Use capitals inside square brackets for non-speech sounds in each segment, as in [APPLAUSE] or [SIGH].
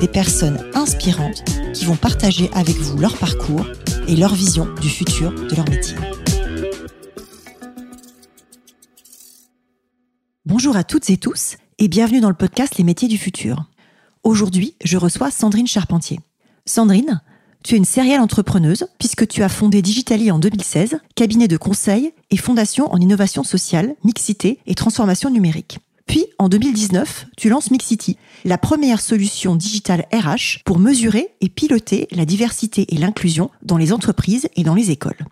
des personnes inspirantes qui vont partager avec vous leur parcours et leur vision du futur de leur métier. Bonjour à toutes et tous et bienvenue dans le podcast Les métiers du futur. Aujourd'hui, je reçois Sandrine Charpentier. Sandrine, tu es une sérielle entrepreneuse puisque tu as fondé Digitali en 2016, cabinet de conseil et fondation en innovation sociale, mixité et transformation numérique. Puis, en 2019, tu lances Mixity, la première solution digitale RH pour mesurer et piloter la diversité et l'inclusion dans les entreprises et dans les écoles.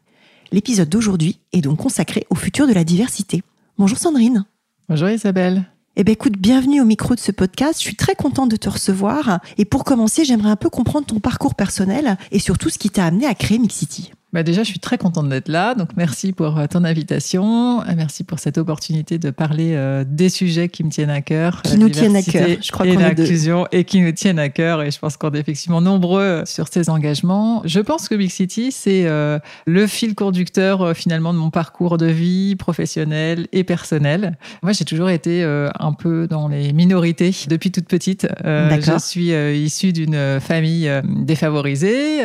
L'épisode d'aujourd'hui est donc consacré au futur de la diversité. Bonjour Sandrine. Bonjour Isabelle. Eh bien écoute, bienvenue au micro de ce podcast. Je suis très contente de te recevoir. Et pour commencer, j'aimerais un peu comprendre ton parcours personnel et surtout ce qui t'a amené à créer Mixity. Bah déjà, je suis très contente d'être là. Donc, merci pour euh, ton invitation. Merci pour cette opportunité de parler euh, des sujets qui me tiennent à cœur. Qui nous tiennent à cœur. Je crois qu'on l'inclusion et qui nous tiennent à cœur. Et je pense qu'on est effectivement nombreux euh, sur ces engagements. Je pense que Big City, c'est le fil conducteur finalement de mon parcours de vie professionnel et personnel. Moi, j'ai toujours été un peu dans les minorités depuis toute petite. je suis issue d'une famille défavorisée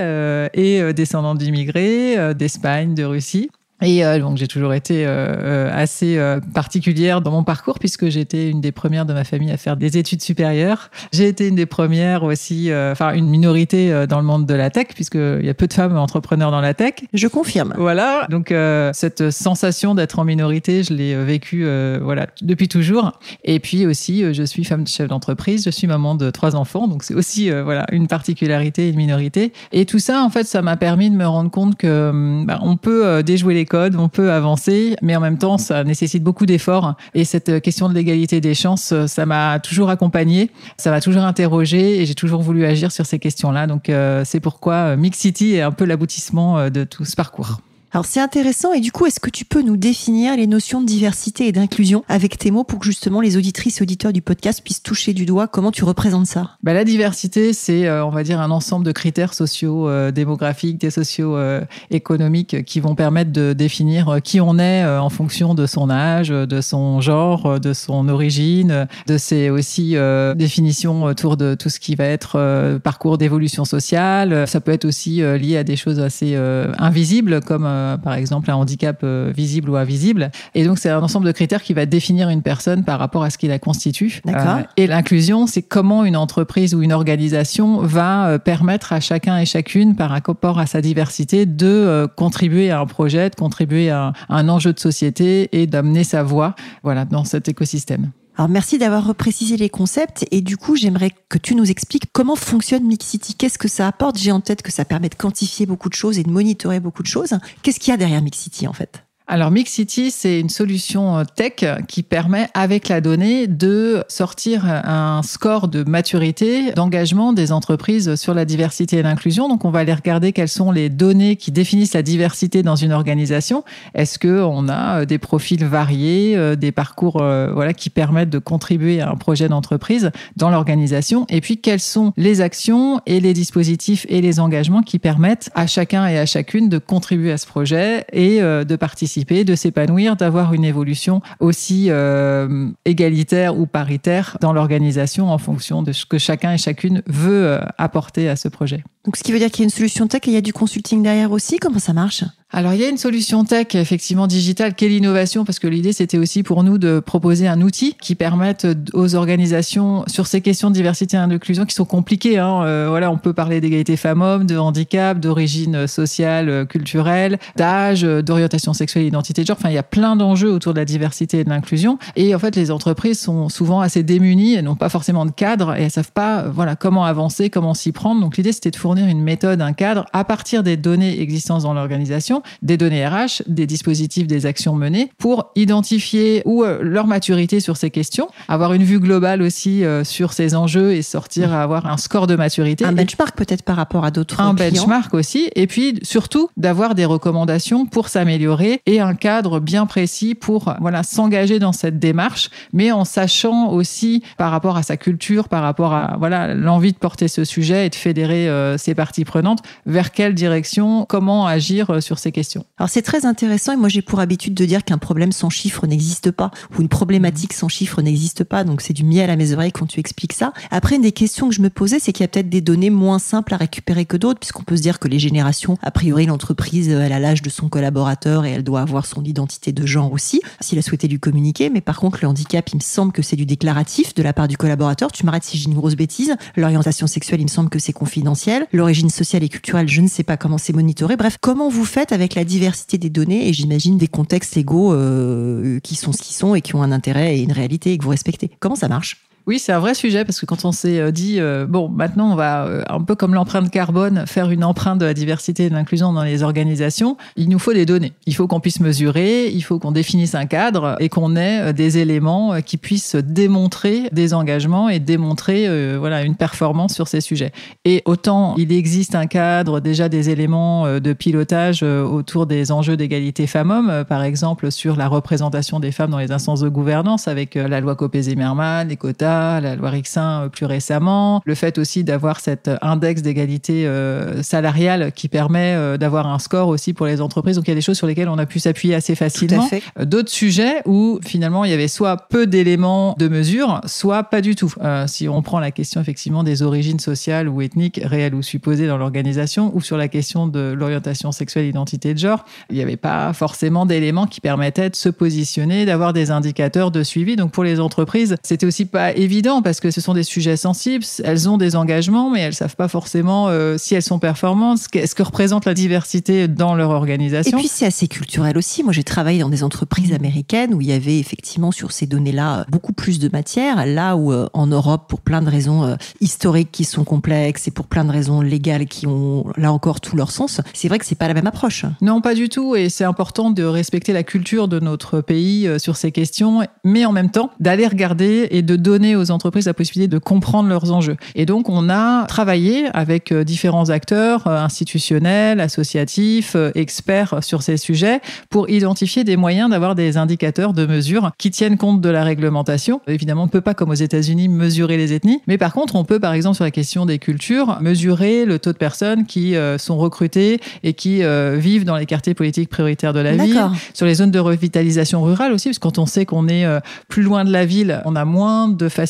et descendante d'immigrés euh, d'Espagne, de Russie. Et euh, donc j'ai toujours été euh, euh, assez particulière dans mon parcours puisque j'étais une des premières de ma famille à faire des études supérieures. J'ai été une des premières aussi, enfin une minorité dans le monde de la tech puisqu'il y a peu de femmes entrepreneurs dans la tech. Je confirme. Voilà, donc cette sensation d'être en minorité, je l'ai vécue voilà depuis toujours. Et puis aussi, je suis femme de chef d'entreprise, je suis maman de trois enfants, donc c'est aussi voilà une particularité, une minorité. Et tout ça, en fait, ça m'a permis de me rendre compte que hum, bah, on peut déjouer les on peut avancer, mais en même temps, ça nécessite beaucoup d'efforts. Et cette question de l'égalité des chances, ça m'a toujours accompagné, ça m'a toujours interrogé et j'ai toujours voulu agir sur ces questions-là. Donc, euh, c'est pourquoi euh, Mix City est un peu l'aboutissement euh, de tout ce parcours. Alors c'est intéressant et du coup, est-ce que tu peux nous définir les notions de diversité et d'inclusion avec tes mots pour que justement les auditrices et auditeurs du podcast puissent toucher du doigt comment tu représentes ça? Bah, La diversité, c'est, euh, on va dire, un ensemble de critères sociaux, euh, démographiques, des sociaux euh, économiques qui vont permettre de définir qui on est en fonction de son âge, de son genre, de son origine, de ses aussi définitions autour de tout ce qui va être parcours d'évolution sociale. Ça peut être aussi lié à des choses assez invisibles comme euh, par exemple un handicap euh, visible ou invisible. Et donc c'est un ensemble de critères qui va définir une personne par rapport à ce qui la constitue. Euh, et l'inclusion, c'est comment une entreprise ou une organisation va permettre à chacun et chacune, par rapport à sa diversité, de contribuer à un projet, de contribuer à un enjeu de société et d'amener sa voix voilà, dans cet écosystème. Alors merci d'avoir reprécisé les concepts et du coup j'aimerais que tu nous expliques comment fonctionne Mixity, qu'est-ce que ça apporte? J'ai en tête que ça permet de quantifier beaucoup de choses et de monitorer beaucoup de choses. Qu'est-ce qu'il y a derrière Mixity en fait? Alors Mixity, c'est une solution euh, tech qui permet avec la donnée de sortir un score de maturité, d'engagement des entreprises sur la diversité et l'inclusion. Donc on va aller regarder quelles sont les données qui définissent la diversité dans une organisation. Est-ce que on a euh, des profils variés, euh, des parcours voilà qui permettent de contribuer à un projet d'entreprise dans l'organisation? Et puis quelles sont les actions et les dispositifs et les engagements qui permettent à chacun et à chacune de contribuer à ce projet et de participer de s'épanouir, d'avoir une évolution aussi euh, égalitaire ou paritaire dans l'organisation en fonction de ce que chacun et chacune veut euh, apporter à ce projet. Donc, ce qui veut dire qu'il y a une solution tech et il y a du consulting derrière aussi? Comment ça marche? Alors, il y a une solution tech, effectivement, digitale, quelle l'innovation, parce que l'idée, c'était aussi pour nous de proposer un outil qui permette aux organisations, sur ces questions de diversité et d'inclusion qui sont compliquées, hein, euh, voilà, on peut parler d'égalité femmes-hommes, de handicap, d'origine sociale, culturelle, d'âge, d'orientation sexuelle, identité de genre. Enfin, il y a plein d'enjeux autour de la diversité et de l'inclusion. Et en fait, les entreprises sont souvent assez démunies, elles n'ont pas forcément de cadre et elles savent pas, voilà, comment avancer, comment s'y prendre. Donc, l'idée, c'était de fournir une méthode, un cadre à partir des données existantes dans l'organisation, des données RH, des dispositifs, des actions menées pour identifier où euh, leur maturité sur ces questions, avoir une vue globale aussi euh, sur ces enjeux et sortir à avoir un score de maturité. Un benchmark peut-être par rapport à d'autres Un clients. benchmark aussi. Et puis surtout d'avoir des recommandations pour s'améliorer et un cadre bien précis pour voilà s'engager dans cette démarche, mais en sachant aussi par rapport à sa culture, par rapport à voilà l'envie de porter ce sujet et de fédérer euh, ses parties prenantes, vers quelle direction, comment agir euh, sur ces Alors c'est très intéressant et moi j'ai pour habitude de dire qu'un problème sans chiffre n'existe pas ou une problématique sans chiffre n'existe pas. Donc c'est du miel à mes oreilles quand tu expliques ça. Après une des questions que je me posais, c'est qu'il y a peut-être des données moins simples à récupérer que d'autres puisqu'on peut se dire que les générations, a priori l'entreprise, elle a l'âge de son collaborateur et elle doit avoir son identité de genre aussi, s'il a souhaité lui communiquer. Mais par contre le handicap, il me semble que c'est du déclaratif de la part du collaborateur. Tu m'arrêtes si j'ai une grosse bêtise. L'orientation sexuelle, il me semble que c'est confidentiel. L'origine sociale et culturelle, je ne sais pas comment c'est monitoré. Bref, comment vous faites avec la diversité des données et j'imagine des contextes légaux euh, qui sont ce qu'ils sont et qui ont un intérêt et une réalité et que vous respectez. Comment ça marche? Oui, c'est un vrai sujet parce que quand on s'est euh, dit euh, bon, maintenant on va euh, un peu comme l'empreinte carbone faire une empreinte de la diversité et de l'inclusion dans les organisations, il nous faut des données. Il faut qu'on puisse mesurer, il faut qu'on définisse un cadre et qu'on ait des éléments qui puissent démontrer des engagements et démontrer voilà une performance sur ces sujets. Et autant il existe un cadre déjà des éléments de pilotage autour des enjeux d'égalité femmes-hommes, par exemple sur la représentation des femmes dans les instances de gouvernance avec la loi Copé-Zimmermann, les quotas la loi Rixin euh, plus récemment, le fait aussi d'avoir cet index d'égalité euh, salariale qui permet euh, d'avoir un score aussi pour les entreprises. Donc il y a des choses sur lesquelles on a pu s'appuyer assez facilement. D'autres sujets où finalement il y avait soit peu d'éléments de mesure, soit pas du tout. si on prend la question effectivement des origines sociales ou ethniques réelles ou supposées dans l'organisation, ou sur la question de l'orientation sexuelle, identité de genre, il n'y avait pas forcément d'éléments qui permettaient de se positionner, d'avoir des indicateurs de suivi. Donc pour les entreprises, c'était aussi pas évident parce que ce sont des sujets sensibles. Elles ont des engagements, mais elles savent pas forcément euh, si elles sont performantes, ce que, ce que représente la diversité dans leur organisation. Et puis c'est assez culturel aussi. Moi, j'ai travaillé dans des entreprises mmh. américaines où il y avait effectivement sur ces données-là beaucoup plus de matière. Là où euh, en Europe, pour plein de raisons euh, historiques qui sont complexes et pour plein de raisons légales qui ont là encore tout leur sens, c'est vrai que c'est pas la même approche. Non, pas du tout. Et c'est important de respecter la culture de notre pays sur ces questions, mais en même temps d'aller regarder et de donner aux entreprises la possibilité de comprendre leurs enjeux. Et donc, on a travaillé avec euh, différents acteurs euh, institutionnels, associatifs, euh, experts sur ces sujets pour identifier des moyens d'avoir des indicateurs de mesure qui tiennent compte de la réglementation. Évidemment, on ne peut pas, comme aux États-Unis, mesurer les ethnies, mais par contre, on peut, par exemple, sur la question des cultures, mesurer le taux de personnes qui sont recrutées et qui vivent dans les quartiers politiques prioritaires de la ville, sur les zones de revitalisation rurale aussi, parce que quand on sait qu'on est plus loin de la ville, on a moins de facilité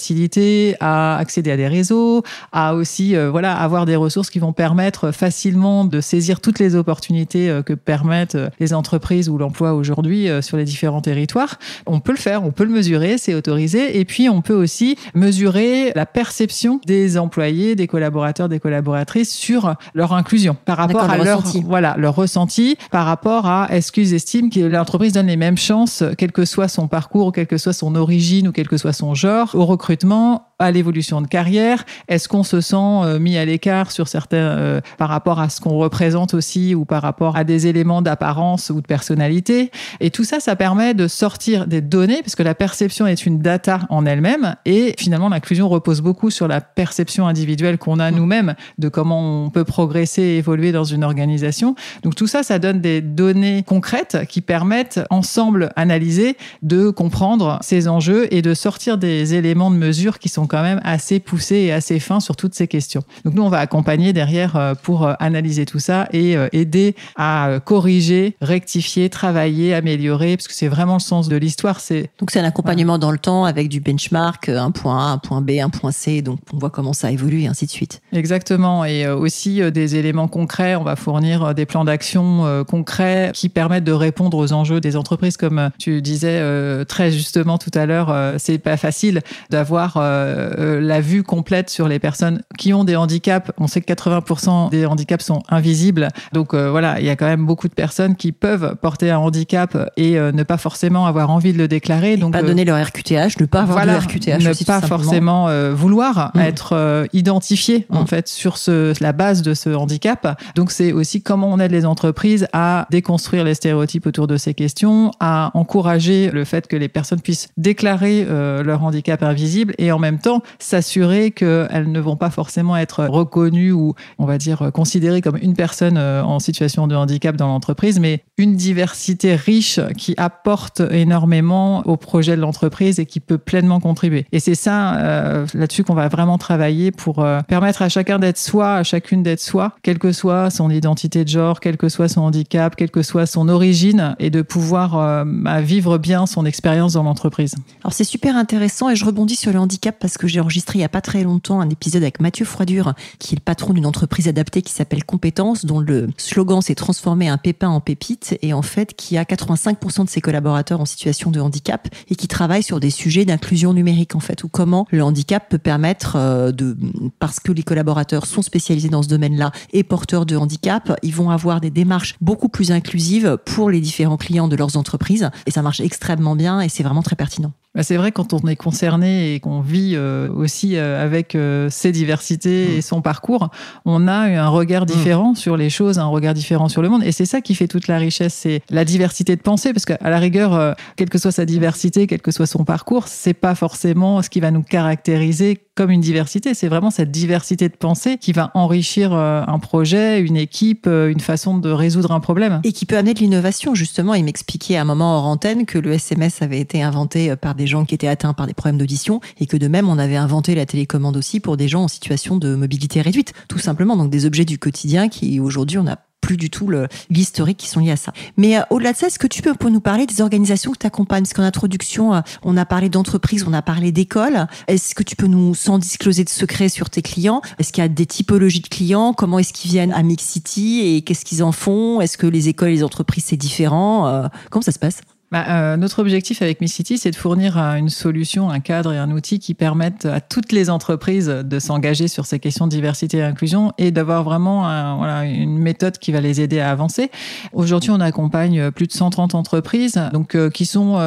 à accéder à des réseaux, à aussi euh, voilà avoir des ressources qui vont permettre facilement de saisir toutes les opportunités euh, que permettent euh, les entreprises ou l'emploi aujourd'hui sur les différents territoires. On peut le faire, on peut le mesurer, c'est autorisé. Et puis on peut aussi mesurer la perception des employés, des collaborateurs, des collaboratrices sur leur inclusion par rapport à leur ressenti. voilà leur ressenti par rapport à est-ce qu'ils estiment que l'entreprise donne les mêmes chances, quel que soit son parcours, quelle que soit son origine ou quel que soit son genre, au recrutement, à l'évolution de carrière. Est-ce qu'on se sent euh, mis à l'écart sur certains euh, par rapport à ce qu'on représente aussi ou par rapport à des éléments d'apparence ou de personnalité? Et tout ça, ça permet de sortir des données parce que la perception est une data en elle-même et finalement l'inclusion repose beaucoup sur la perception individuelle qu'on a nous-mêmes de comment on peut progresser et évoluer dans une organisation. Donc tout ça, ça donne des données concrètes qui permettent ensemble analyser de comprendre ces enjeux et de sortir des éléments de mesure qui sont quand même assez poussés et assez fins sur toutes ces questions. Donc nous, on va accompagner derrière euh, pour euh, analyser tout ça et euh, aider à corriger, rectifier, travailler, améliorer, parce que c'est vraiment le sens de l'histoire. C'est donc c'est un accompagnement dans le temps avec du benchmark, un point A, un point B, un point C. Donc on voit comment ça évolue et ainsi de suite. Exactement, et aussi des éléments concrets. On va fournir des plans d'action concrets qui permettent de répondre aux enjeux des entreprises, comme tu disais très justement tout à l'heure. C'est pas facile d'avoir la vue complète sur les personnes qui ont des handicaps. On sait que 80% des handicaps sont invisibles. Donc voilà, il y a quand même beaucoup de personnes qui peuvent porter un handicap et ne pas forcément avoir envie de le déclarer. donc pas donner leur RQTH, ne pas avoir de RQTH. Ne pas forcément vouloir mm. être identifié en mm. fait sur ce, la base de ce handicap. Donc c'est aussi comment on aide les entreprises à déconstruire les stéréotypes autour de ces questions, à encourager le fait que les personnes puissent déclarer euh, leur handicap invisible et en même temps s'assurer qu'elles ne vont pas forcément être reconnues ou on va dire considérées comme une personne euh, en situation de handicap dans l'entreprise, mais une diversité riche qui apporte énormément au projet de l'entreprise et qui peut pleinement contribuer. Et c'est ça euh, là-dessus qu'on va vraiment travailler pour permettre à chacun d'être soi, à chacune d'être soi, quelle que soit son identité de genre, quel que soit son handicap, quelle que soit son origine, et de pouvoir euh, vivre bien son expérience dans l'entreprise. Alors c'est super intéressant et je rebondis sur le handicap parce que j'ai enregistré il n'y a pas très longtemps un épisode avec Mathieu Froidure, qui est le patron d'une entreprise adaptée qui s'appelle Compétences, dont le slogan s'est transformé un pépin en pépite et en fait qui a 85% de ses collaborateurs en situation de handicap et qui travaille sur des sujets d'inclusion numérique en fait, ou comment le handicap peut permettre euh, de, parce que les collaborateurs sont spécialisés dans ce domaine-là et porteurs de handicap, ils vont avoir des démarches beaucoup plus inclusives pour les différents clients de leurs entreprises. Et ça marche extrêmement bien et c'est vraiment très pertinent. Bah, c'est vrai quand on est concerné et qu'on vit euh, aussi euh, avec euh, ses diversités et mm. son parcours, on a un regard mm. différent sur les choses, un regard différent sur le monde. Et c'est ça qui fait toute la richesse, c'est la diversité de pensée, parce qu'à la rigueur, quelle que soit sa diversité, quel que soit son parcours, c'est pas forcément ce qui va nous caractériser comme une diversité. C'est vraiment cette diversité de pensée qui va enrichir un projet, une équipe, une façon de résoudre un problème. Et qui peut amener de l'innovation, justement. Il m'expliquait à un moment hors antenne que le SMS avait été inventé par des des gens qui étaient atteints par des problèmes d'audition et que de même, on avait inventé la télécommande aussi pour des gens en situation de mobilité réduite, tout simplement. Donc des objets du quotidien qui aujourd'hui, on n'a plus du tout l'historique qui sont liés à ça. Mais euh, au-delà de ça, est-ce que tu peux nous parler des organisations que tu accompagnes Parce qu'en introduction, euh, on a parlé d'entreprises, on a parlé d'écoles. Est-ce que tu peux nous, sans discloser de secrets sur tes clients, est-ce qu'il y a des typologies de clients? Comment est-ce qu'ils viennent à Mix City et qu'est-ce qu'ils en font? Est-ce que les écoles et les entreprises, c'est différent? Euh, Comment ça se passe? Bah, euh, notre objectif avec Miss City, c'est de fournir euh, une solution, un cadre et un outil qui permettent à toutes les entreprises de s'engager sur ces questions de diversité et inclusion et d'avoir vraiment voilà, une méthode qui va les aider à avancer. Aujourd'hui, on accompagne plus de 130 entreprises donc, euh, qui sont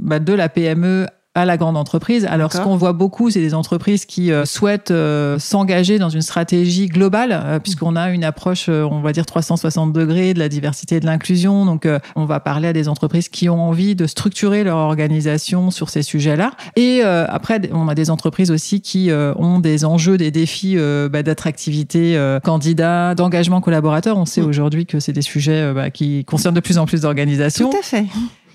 bah, de la PME à la grande entreprise. Alors, ce qu'on voit beaucoup, c'est des entreprises qui euh, souhaitent euh, s'engager dans une stratégie globale, euh, puisqu'on a une approche, on va dire 360 degrés de la diversité et de l'inclusion. Donc, on va parler à des entreprises qui ont envie de structurer leur organisation sur ces sujets-là. Et après, on a des entreprises aussi qui ont des enjeux, des défis bah, d'attractivité candidat, d'engagement collaborateur. On sait mm. aujourd'hui que c'est des sujets bah, qui concernent de plus en plus d'organisations. Tout à fait.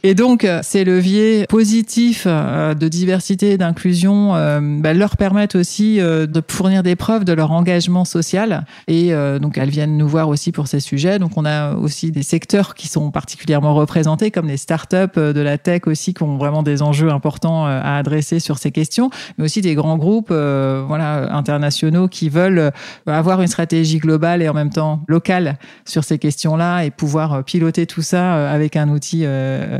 Et donc, euh, ces leviers positifs euh, de diversité et d'inclusion euh, bah, leur permettent aussi de fournir des preuves de leur engagement social. Et donc, elles viennent nous voir aussi pour ces sujets. Donc, on a aussi des secteurs qui sont particulièrement représentés, comme les startups de la tech aussi, qui ont vraiment des enjeux importants à adresser sur ces questions, mais aussi des grands groupes voilà, internationaux qui veulent avoir une stratégie globale et en même temps locale sur ces questions-là et pouvoir piloter tout ça avec un outil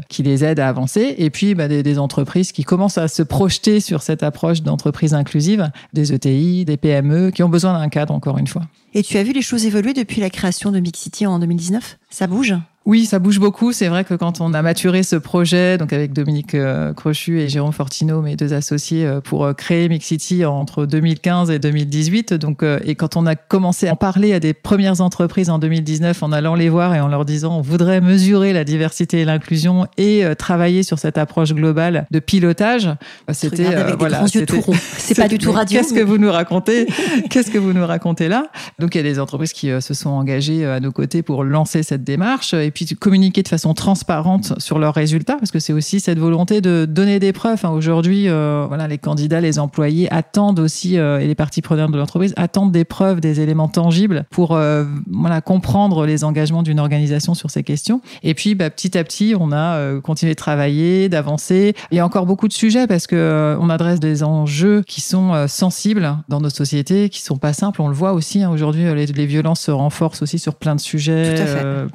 qui les aident à avancer. Et puis, bah, des, entreprises qui commencent à se projeter sur cette approche d'entreprise inclusive, des ETI, des PME, qui ont besoin d'un cadre, encore une fois. Et tu as vu les choses évoluer depuis la création de Mixity en 2019 Ça bouge? Oui, ça bouge beaucoup. C'est vrai que quand on a maturé ce projet, donc avec Dominique euh, Crochu et Jérôme Fortino, mes deux associés, euh, pour euh, créer Mix City entre 2015 et 2018, donc et quand on a commencé à parler à des premières entreprises en 2019, en allant les voir et en leur disant on voudrait mesurer la diversité et l'inclusion et travailler sur cette approche globale de pilotage, c'était voilà, c'est pas du tout radio. Qu'est-ce que vous nous racontez [LAUGHS] Qu'est-ce que vous nous racontez là? Donc il y a des entreprises qui se sont engagées à nos côtés pour lancer cette démarche et puis communiquer de façon transparente sur leurs résultats, parce que c'est aussi cette volonté de donner des preuves. Hein. Aujourd'hui, euh, voilà, les candidats, les employés attendent aussi, euh, et les parties prenantes de l'entreprise attendent des preuves, des éléments tangibles pour euh, voilà, comprendre les engagements d'une organisation sur ces questions. Et puis, bah, petit à petit, on a continué de travailler, d'avancer. Il y a encore beaucoup de sujets parce que on adresse des enjeux qui sont sensibles dans nos sociétés, qui sont pas simples. On le voit aussi hein, aujourd'hui, les, les, violences se renforcent aussi sur plein de sujets,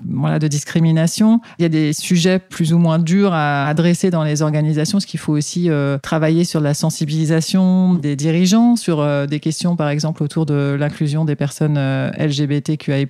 voilà, de discrimination Il y a des sujets plus ou moins durs à adresser dans les organisations, parce qu'il faut aussi travailler sur la sensibilisation des dirigeants, sur des questions par exemple autour de l'inclusion des personnes LGBTQI+,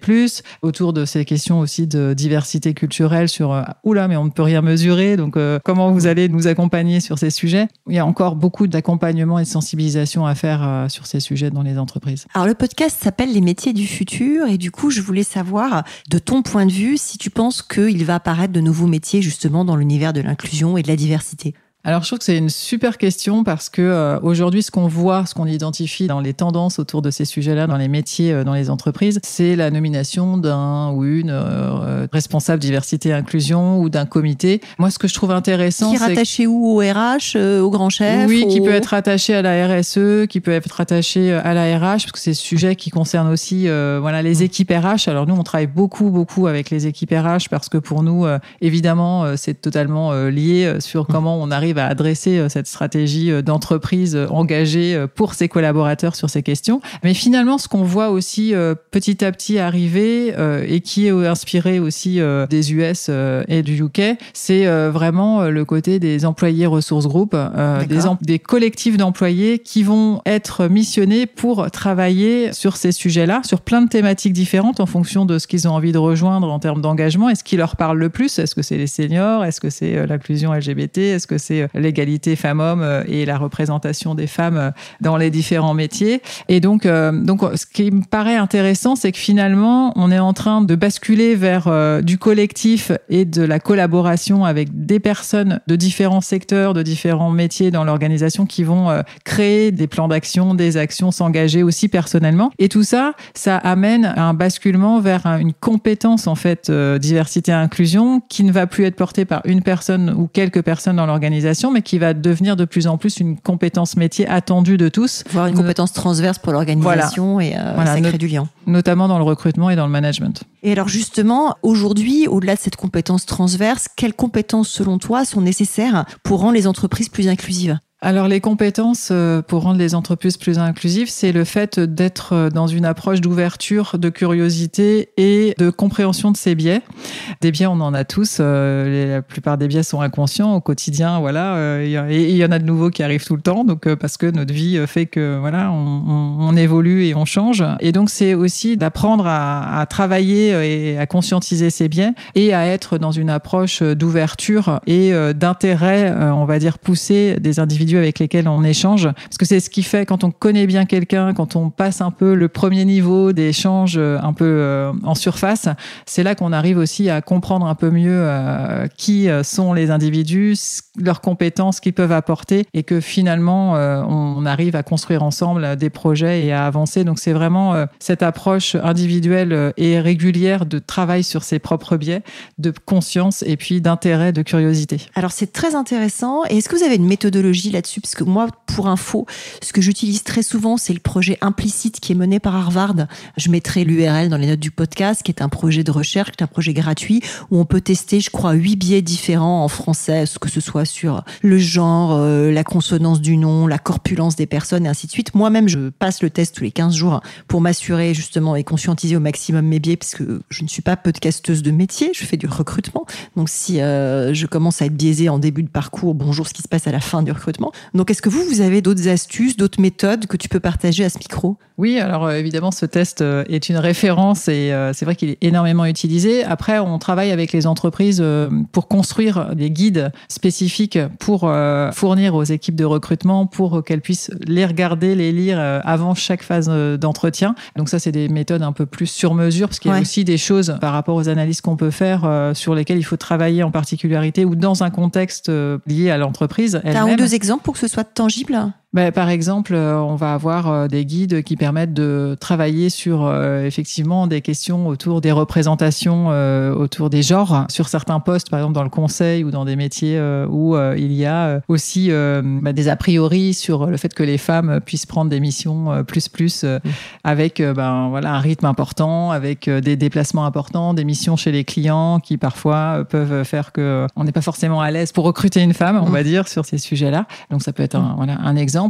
autour de ces questions aussi de diversité culturelle sur oula mais on ne peut rien mesurer donc comment vous allez nous accompagner sur ces sujets? Il y a encore beaucoup d'accompagnement et de sensibilisation à faire sur ces sujets dans les entreprises. Alors le podcast s'appelle Les métiers du futur et du coup je voulais savoir de ton point de vue si tu penses qu'il va apparaître de nouveaux métiers justement dans l'univers de l'inclusion et de la diversité. Alors, je trouve que c'est une super question parce que euh, aujourd'hui, ce qu'on voit, ce qu'on identifie dans les tendances autour de ces sujets-là, dans les métiers, euh, dans les entreprises, c'est la nomination d'un ou une euh, responsable diversité et inclusion ou d'un comité. Moi, ce que je trouve intéressant, qui est rattaché où au RH, au grand chef Oui, qui peut être rattaché à la RSE, qui peut être rattaché à la RH, parce que c'est ce sujet qui concerne aussi, voilà, les mmh. équipes RH. Alors nous, on travaille beaucoup, beaucoup avec les équipes RH parce que pour nous, évidemment, c'est totalement lié sur mmh. comment on arrive va adresser euh, cette stratégie euh, d'entreprise euh, engagée pour ses collaborateurs sur ces questions. Mais finalement, ce qu'on voit aussi petit à petit arriver et qui est inspiré aussi des US et du UK, c'est vraiment le côté des employés ressources groupes, des, des collectifs d'employés qui vont être missionnés pour travailler sur ces sujets-là, sur plein de thématiques différentes en fonction de ce qu'ils ont envie de rejoindre en termes d'engagement et ce qui leur parle le plus? Est-ce que c'est les seniors? Est-ce que c'est l'inclusion LGBT Est-ce que c'est l'égalité femmes-hommes euh, et la représentation des femmes euh, dans les différents métiers. Et donc, euh, donc, ce qui me paraît intéressant, c'est que finalement, on est en train de basculer vers du collectif et de la collaboration avec des personnes de différents secteurs, de différents métiers dans l'organisation qui vont créer des plans d'action, des actions, s'engager aussi personnellement. Et tout ça, ça amène à un basculement vers une compétence en fait diversité inclusion qui ne va plus être portée par une personne ou quelques personnes dans l'organisation mais qui va devenir de plus en plus une compétence métier attendue de tous. Voir une compétence transverse pour l'organisation et euh, ça crée du lien. Notamment dans le recrutement et dans le management. Et alors justement, aujourd'hui, au-delà de cette compétence transverse, quelles compétences selon toi sont nécessaires pour rendre les entreprises plus inclusives? Alors les compétences euh, pour rendre les entreprises plus inclusives, c'est le fait d'être euh, dans une approche d'ouverture, de curiosité et de compréhension de ses biais. Des biais, on en a tous. Euh, la plupart des biais sont inconscients au quotidien, voilà. Et il y en a de nouveaux qui arrivent tout le temps, donc parce que notre vie fait que voilà, on, évolue et on change. Et donc c'est aussi d'apprendre à, à, travailler et à conscientiser ses biais et à être dans une approche d'ouverture et d'intérêt, on va dire poussé des individus avec lesquels on échange. Parce que c'est ce qui fait quand on connaît bien quelqu'un, quand on passe un peu le premier niveau d'échange euh, un peu euh, en surface, c'est là qu'on arrive aussi à comprendre un peu mieux euh, qui sont les individus, leurs compétences qu'ils peuvent apporter et que finalement on arrive à construire ensemble des projets et à avancer. Donc c'est vraiment cette approche individuelle et régulière de travail sur ses propres biais, de conscience et puis d'intérêt, de curiosité. Alors c'est très intéressant. Et est-ce que vous avez une méthodologie là dessus parce que moi, pour info, ce que j'utilise très souvent, c'est le projet implicite qui est mené par Harvard. Je mettrai l'URL dans les notes du podcast, qui est un projet de recherche, un projet gratuit, où on peut tester, je crois, huit biais différents en français, que ce soit sur le genre, euh, la consonance du nom, la corpulence des personnes, et ainsi de suite. Moi-même, je passe le test tous les 15 jours pour m'assurer justement et conscientiser au maximum mes biais, parce que je ne suis pas podcasteuse de métier, je fais du recrutement. Donc si euh, je commence à être biaisée en début de parcours, bonjour ce qui se passe à la fin du recrutement. Donc, est-ce que vous, vous avez d'autres astuces, d'autres méthodes que tu peux partager à ce micro? Oui, alors euh, évidemment, ce test euh, est une référence et euh, c'est vrai qu'il est énormément utilisé. Après, on travaille avec les entreprises pour construire des guides spécifiques pour fournir aux équipes de recrutement pour qu'elles puissent les regarder, les lire avant chaque phase d'entretien. Donc ça, c'est des méthodes un peu plus sur mesure parce qu'il y a aussi des choses par rapport aux analyses qu'on peut faire sur lesquelles il faut travailler en particularité ou dans un contexte lié à l'entreprise. T'as un ou deux exemples? Pour que ce soit tangible bah, par exemple, euh, on va avoir euh, des guides qui permettent de travailler sur euh, effectivement des questions autour des représentations, autour des genres, sur certains postes, par exemple dans le conseil ou dans des métiers où il y a aussi bah, des a priori sur le fait que les femmes puissent prendre des missions plus plus mmh. avec ben voilà un rythme important, avec des déplacements importants, des missions chez les clients qui parfois peuvent faire que on n'est pas forcément à l'aise pour recruter une femme, on mmh. va dire, sur ces sujets-là. Donc ça peut être un, voilà, un exemple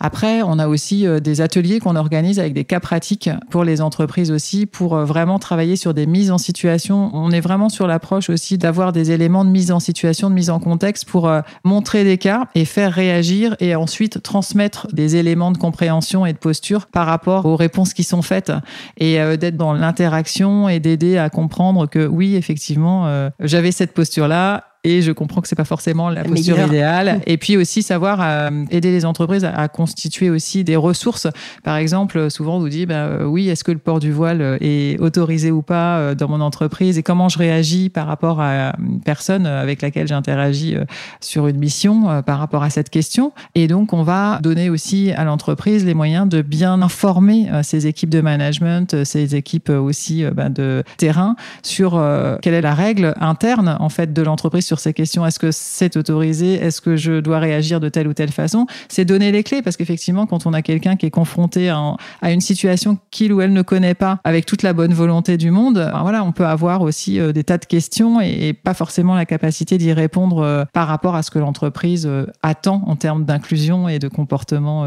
Après, on a aussi des ateliers qu'on organise avec des cas pratiques pour les entreprises aussi, pour vraiment travailler sur des mises en situation. On est vraiment sur l'approche aussi d'avoir des éléments de mise en situation, de mise en contexte pour montrer des cas et faire réagir et ensuite transmettre des éléments de compréhension et de posture par rapport aux réponses qui sont faites et d'être dans l'interaction et d'aider à comprendre que oui, effectivement, j'avais cette posture-là et je comprends que c'est pas forcément la posture idéale. [LAUGHS] Et puis aussi savoir euh, aider les entreprises à, constituer aussi des ressources. Par exemple, souvent on nous dit bah, euh, oui, est-ce que le port du voile est autorisé ou pas euh, dans mon entreprise? Et comment je réagis par rapport à une personne avec laquelle j'interagis sur une mission par rapport à cette question? Et donc on va donner aussi à l'entreprise les moyens de bien informer ses équipes de management, ses équipes aussi bah, de terrain sur quelle est la règle interne en fait de l'entreprise ces questions. Est-ce que c'est autorisé? Est-ce que je dois réagir de telle ou telle façon? C'est donner les clés parce qu'effectivement, quand on a quelqu'un qui est confronté à, une situation qu'il ou elle ne connaît pas avec toute la bonne volonté du monde, ben voilà, on peut avoir aussi euh, des tas de questions et, pas forcément la capacité d'y répondre euh, par rapport à ce que l'entreprise euh, attend en termes d'inclusion et de comportement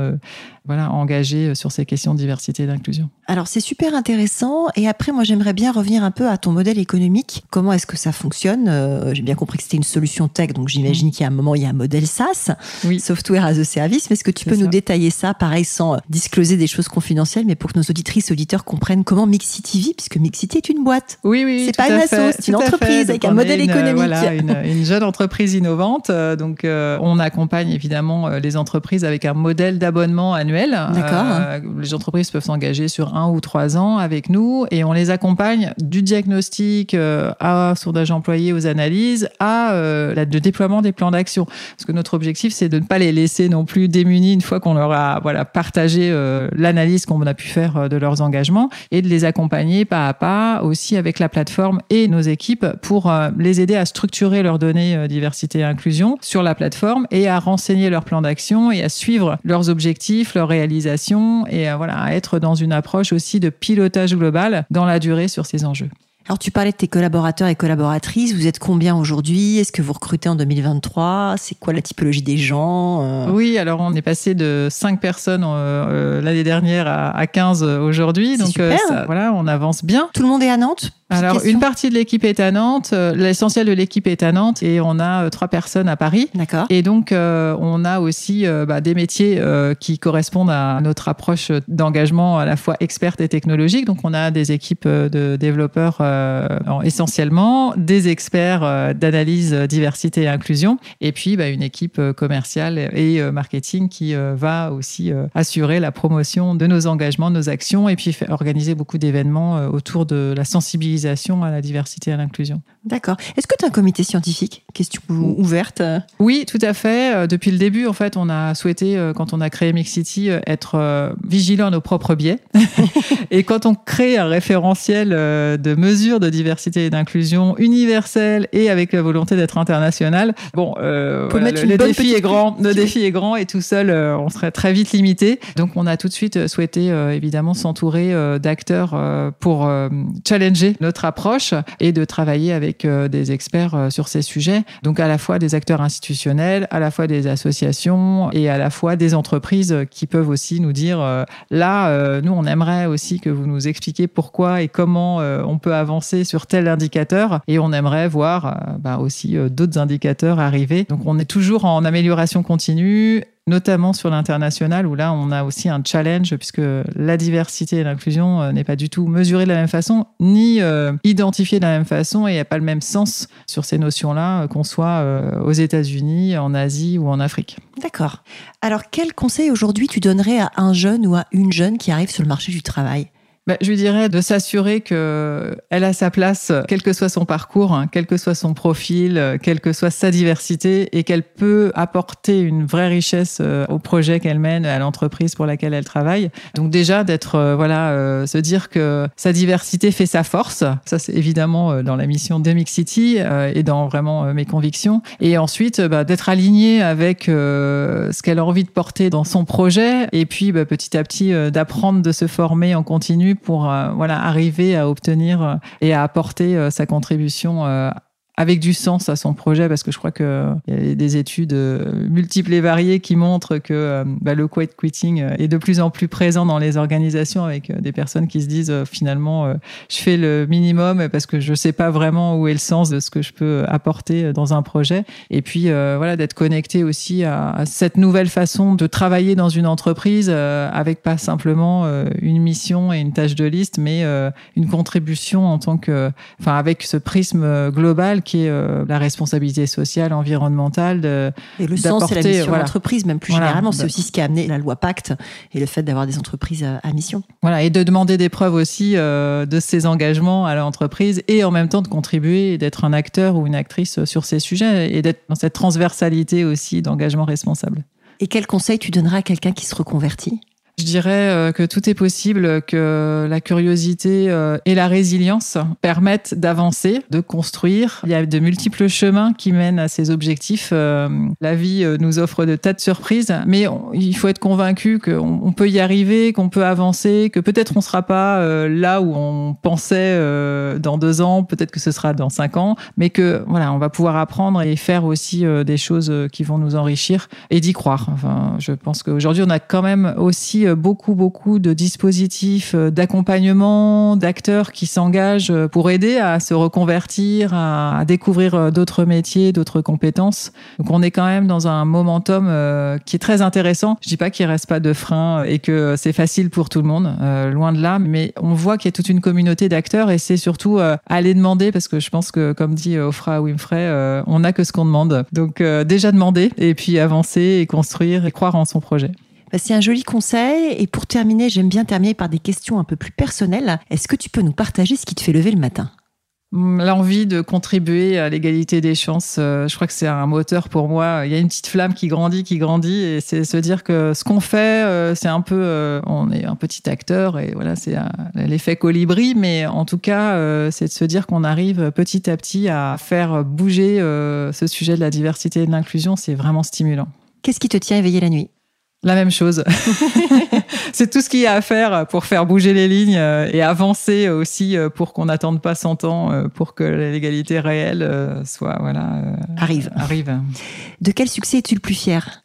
voilà, engagé sur ces questions de diversité et d'inclusion. Alors c'est super intéressant. Et après, moi j'aimerais bien revenir un peu à ton modèle économique. Comment est-ce que ça fonctionne? J'ai bien compris que c'était une solution tech, donc j'imagine mm. qu'il y a un moment, il y a un modèle SaaS, Software as a Service. Mais est-ce que tu peux nous détailler ça, pareil, sans discloser des choses confidentielles, mais pour que nos auditrices auditeurs comprennent comment Mixity vit, puisque Mixity est une boîte. Oui, oui. C'est pas une asso, c'est une entreprise avec un modèle économique. voilà, [LAUGHS] une, jeune entreprise innovante. Euh, donc, euh, on accompagne évidemment euh, les entreprises avec un modèle d'abonnement annuel. D'accord. les entreprises peuvent s'engager sur un ou trois ans avec nous et on les accompagne du diagnostic à sondage employé aux analyses à euh, le déploiement des plans d'action. Parce que notre objectif, c'est de ne pas les laisser non plus démunis une fois qu'on leur a voilà, partagé euh, l'analyse qu'on a pu faire euh, de leurs engagements et de les accompagner pas à pas aussi avec la plateforme et nos équipes pour les aider à structurer leurs données diversité et inclusion sur la plateforme et à renseigner leurs plans d'action et à suivre leurs objectifs, leurs réalisations et voilà, à être dans une approche aussi de pilotage global dans la durée sur ces enjeux. Alors tu parlais de tes collaborateurs et collaboratrices. Vous êtes combien aujourd'hui? Est-ce que vous recrutez en 2023 C'est quoi la typologie des gens euh? Oui, alors on est passé de 5 personnes euh, euh, l'année dernière à, 15 aujourd'hui. Donc voilà, on avance bien. Tout le monde est à Nantes? Alors, une partie de l'équipe est à Nantes, l'essentiel de l'équipe est à Nantes et on a trois personnes à Paris. D'accord. Et donc, on a aussi bah, des métiers qui correspondent à notre approche d'engagement à la fois experte et technologique. Donc, on a des équipes de développeurs euh, essentiellement, des experts euh, d'analyse euh, diversité et inclusion, et puis bah, une équipe commerciale et marketing qui va aussi assurer la promotion de nos engagements, de nos actions, et puis organiser beaucoup d'événements autour de la sensibilisation à la diversité et à l'inclusion. D'accord. Est-ce que tu as un comité scientifique Question ouverte. Oui, tout à fait. Depuis le début, en fait, on a souhaité, quand on a créé Mix City, être vigilant à nos propres biais. [LAUGHS] et quand on crée un référentiel de mesures de diversité et d'inclusion universelle et avec la volonté d'être international. Bon, euh, le, défi est grand, le défi est grand et tout seul, euh, on serait très vite limité. Donc, on a tout de suite souhaité euh, évidemment s'entourer d'acteurs pour challenger notre approche et de travailler avec des experts sur ces sujets. Donc, à la fois des acteurs institutionnels, à la fois des associations et à la fois des entreprises qui peuvent aussi nous dire là, nous, on aimerait aussi que vous nous expliquiez pourquoi et comment on peut avancer sur tel indicateur et on aimerait voir euh, bah, aussi euh, d'autres indicateurs arriver. Donc on est toujours en amélioration continue notamment sur l'international où là on a aussi un challenge puisque la diversité et l'inclusion euh, n'est pas du tout mesurée de la même façon ni identifiée de la même façon et il n'y a pas le même sens sur ces notions-là qu'on soit aux États-Unis, en Asie ou en Afrique. D'accord. Alors quel conseil aujourd'hui tu donnerais à un jeune ou à une jeune qui arrive sur le marché du travail? Bah, je lui dirais de s'assurer que elle a sa place, quel que soit son parcours, hein, quel que soit son profil, quelle que soit sa diversité, et qu'elle peut apporter une vraie richesse euh, au projet qu'elle mène, à l'entreprise pour laquelle elle travaille. Donc déjà d'être, euh, voilà, euh, se dire que sa diversité fait sa force. Ça c'est évidemment dans la mission de Mix City et dans vraiment mes convictions. Et ensuite bah, d'être aligné avec ce qu'elle a envie de porter dans son projet, et puis bah, petit à petit d'apprendre de se former en continu pour euh, voilà arriver à obtenir euh, et à apporter euh, sa contribution avec du sens à son projet, parce que je crois qu'il y a des études multiples et variées qui montrent que bah, le quiet quitting est de plus en plus présent dans les organisations avec des personnes qui se disent finalement je fais le minimum parce que je sais pas vraiment où est le sens de ce que je peux apporter dans un projet. Et puis voilà d'être connecté aussi à, cette nouvelle façon de travailler dans une entreprise avec pas simplement une mission et une tâche de liste, mais une contribution en tant que, enfin, avec ce prisme global qui est euh, la responsabilité sociale, environnementale. De, et le sens, c'est la mission voilà. d'entreprise, même plus généralement. C'est aussi ce qui a amené la loi Pacte et le fait d'avoir des entreprises à, mission. Voilà, et de demander des preuves aussi euh, de ses engagements à l'entreprise et en même temps de contribuer et d'être un acteur ou une actrice sur ces sujets et d'être dans cette transversalité aussi d'engagement responsable. Et quel conseil tu donneras à quelqu'un qui se reconvertit? Je dirais euh, que tout est possible, que la curiosité euh, et la résilience permettent d'avancer, de construire. Il y a de multiples chemins qui mènent à ces objectifs. Euh, la vie nous offre de tas de surprises, mais il faut être convaincu qu'on peut y arriver, qu'on peut avancer, que peut-être on ne sera pas là où on pensait dans deux ans, peut-être que ce sera dans cinq ans, mais que voilà, on va pouvoir apprendre et faire aussi des choses qui vont nous enrichir et d'y croire. Enfin, je pense qu'aujourd'hui, on a quand même aussi beaucoup, beaucoup de dispositifs euh, d'accompagnement, d'acteurs qui s'engagent euh, pour aider à se reconvertir, à, découvrir euh, d'autres métiers, d'autres compétences. Donc on est quand même dans un momentum qui est très intéressant. Je dis pas qu'il reste pas de frein et que c'est facile pour tout le monde, loin de là, mais on voit qu'il y a toute une communauté d'acteurs et c'est surtout aller demander parce que je pense que comme dit Ofra Winfrey, on n'a que ce qu'on demande. Donc déjà demander et puis avancer et construire et croire en son projet. Bah, c'est un joli conseil. Et pour terminer, j'aime bien terminer par des questions un peu plus personnelles. Est-ce que tu peux nous partager ce qui te fait lever le matin? Mm, L'envie de contribuer à l'égalité des chances, euh, je crois que c'est un moteur pour moi. Il y a une petite flamme qui grandit, qui grandit, et c'est se dire que ce qu'on fait, euh, c'est un peu, euh, on est un petit acteur, et voilà, c'est l'effet colibri, mais en tout cas, c'est de se dire qu'on arrive petit à petit à faire bouger ce sujet de la diversité et de l'inclusion. C'est vraiment stimulant. Qu'est-ce qui te tient éveillé la nuit? La même chose. [LAUGHS] c'est tout ce qu'il y a à faire pour faire bouger les lignes euh, et avancer aussi euh, pour qu'on n'attende pas 100 ans euh, pour que l'égalité réelle soit voilà arrive. arrive. De quel succès es-tu le plus fier?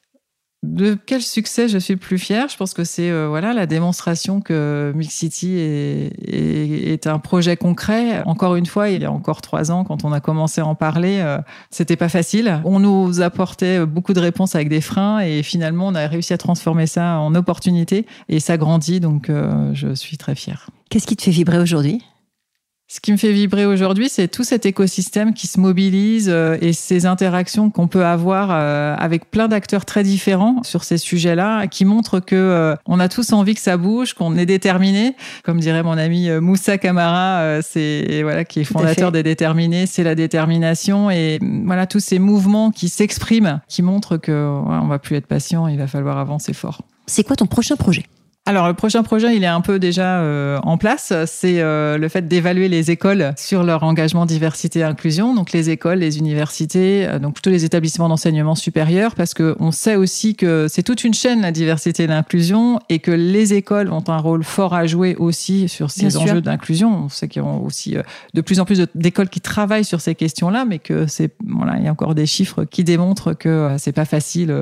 De quel succès je suis plus fière? Je pense que c'est euh, voilà la démonstration que Mix City est, est, un projet concret. Encore une fois, il y a encore trois ans, quand on a commencé à en parler, euh, c'était pas facile. On nous apportait beaucoup de réponses avec des freins et finalement, on a réussi à transformer ça en opportunité et ça grandit. Donc, euh, je suis très fière. Qu'est-ce qui te fait vibrer aujourd'hui? Ce qui me fait vibrer aujourd'hui, c'est tout cet écosystème qui se mobilise euh, et ces interactions qu'on peut avoir euh, avec plein d'acteurs très différents sur ces sujets-là, qui montrent que euh, on a tous envie que ça bouge, qu'on est déterminé. Comme dirait mon ami Moussa Kamara, c'est voilà qui est fondateur des Déterminés, c'est la détermination et voilà tous ces mouvements qui s'expriment, qui montrent que on va plus être patient, il va falloir avancer fort. C'est quoi ton prochain projet? Alors le prochain projet, il est un peu déjà euh, en place. C'est euh, le fait d'évaluer les écoles sur leur engagement diversité et inclusion. Donc les écoles, les universités, euh, donc plutôt les établissements d'enseignement supérieur, parce que on sait aussi que c'est toute une chaîne la diversité et l'inclusion, et que les écoles ont un rôle fort à jouer aussi sur ces enjeux d'inclusion. On sait qu'il y a aussi de plus en plus d'écoles qui travaillent sur ces questions-là, mais que c'est voilà, il y a encore des chiffres qui démontrent que c'est pas facile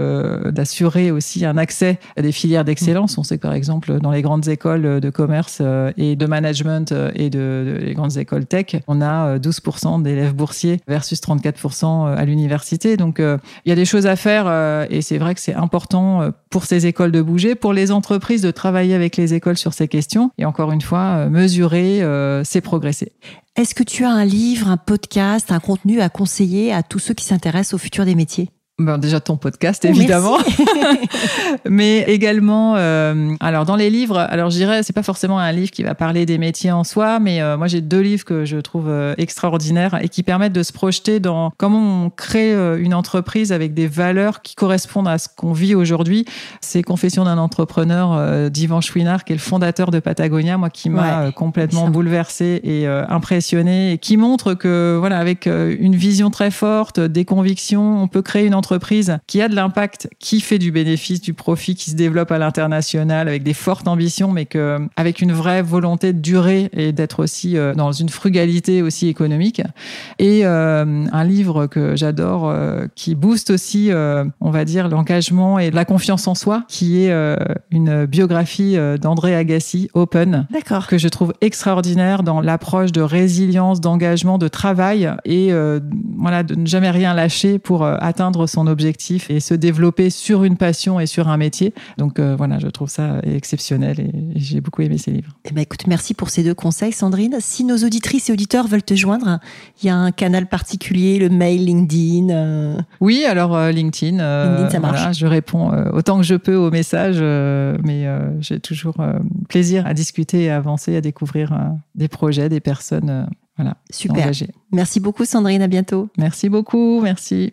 d'assurer aussi un accès à des filières d'excellence. On sait que par exemple dans les grandes écoles de commerce euh, et de management euh, et de, les grandes écoles tech, on a 12% euh, d'élèves boursiers versus 34% à l'université. Donc, il y a des choses à faire et c'est vrai que c'est important pour ces écoles de bouger, pour les entreprises de travailler avec les écoles sur ces questions et encore une fois, mesurer, c'est progresser. Est-ce que tu as un livre, un podcast, un contenu à conseiller à tous ceux qui s'intéressent au futur des métiers? Ben déjà ton podcast oh, évidemment, [LAUGHS] mais également euh, alors dans les livres, alors je dirais c'est pas forcément un livre qui va parler des métiers en soi, mais euh, moi j'ai deux livres que je trouve euh, extraordinaires et qui permettent de se projeter dans comment on crée euh, une entreprise avec des valeurs qui correspondent à ce qu'on vit aujourd'hui. C'est Confession d'un entrepreneur d'Ivan Chouinard qui est le fondateur de Patagonia, moi qui m'a complètement bouleversé et impressionné et qui montre que voilà avec une vision très forte, des convictions, on peut créer une entreprise entreprise qui a de l'impact, qui fait du bénéfice, du profit, qui se développe à l'international avec des fortes ambitions, mais que, avec une vraie volonté de durer et d'être aussi euh, dans une frugalité aussi économique. Et euh, un livre que j'adore, euh, qui booste aussi, on va dire, l'engagement et la confiance en soi, qui est une biographie d'André Agassi, Open, que je trouve extraordinaire dans l'approche de résilience, d'engagement, de travail et voilà de ne jamais rien lâcher pour atteindre son objectif et se développer sur une passion et sur un métier. Donc voilà, je trouve ça exceptionnel et, j'ai beaucoup aimé ces livres. Eh ben, écoute, merci pour ces deux conseils, Sandrine. Si nos auditrices et auditeurs veulent te joindre, il y a un canal particulier, le mail, LinkedIn. Euh. Oui, alors euh, LinkedIn. Euh, LinkedIn, ça marche. je réponds autant que je peux aux messages, mais j'ai toujours plaisir à discuter et à avancer, à découvrir des projets, des personnes. voilà, Super. Merci beaucoup, Sandrine. À bientôt. Merci beaucoup. Merci.